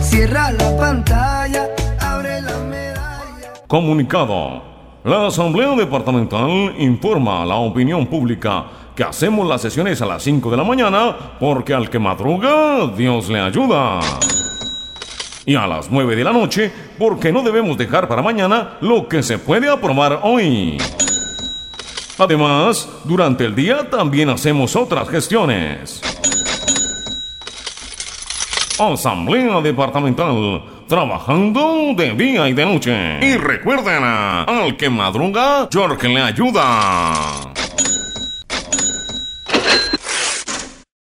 Cierra la pantalla, abre la medalla. Comunicado. La Asamblea Departamental informa a la opinión pública que hacemos las sesiones a las 5 de la mañana porque al que madruga, Dios le ayuda. Y a las 9 de la noche porque no debemos dejar para mañana lo que se puede aprobar hoy. Además, durante el día también hacemos otras gestiones. Asamblea Departamental, trabajando de día y de noche. Y recuerden, al que madruga, George le ayuda.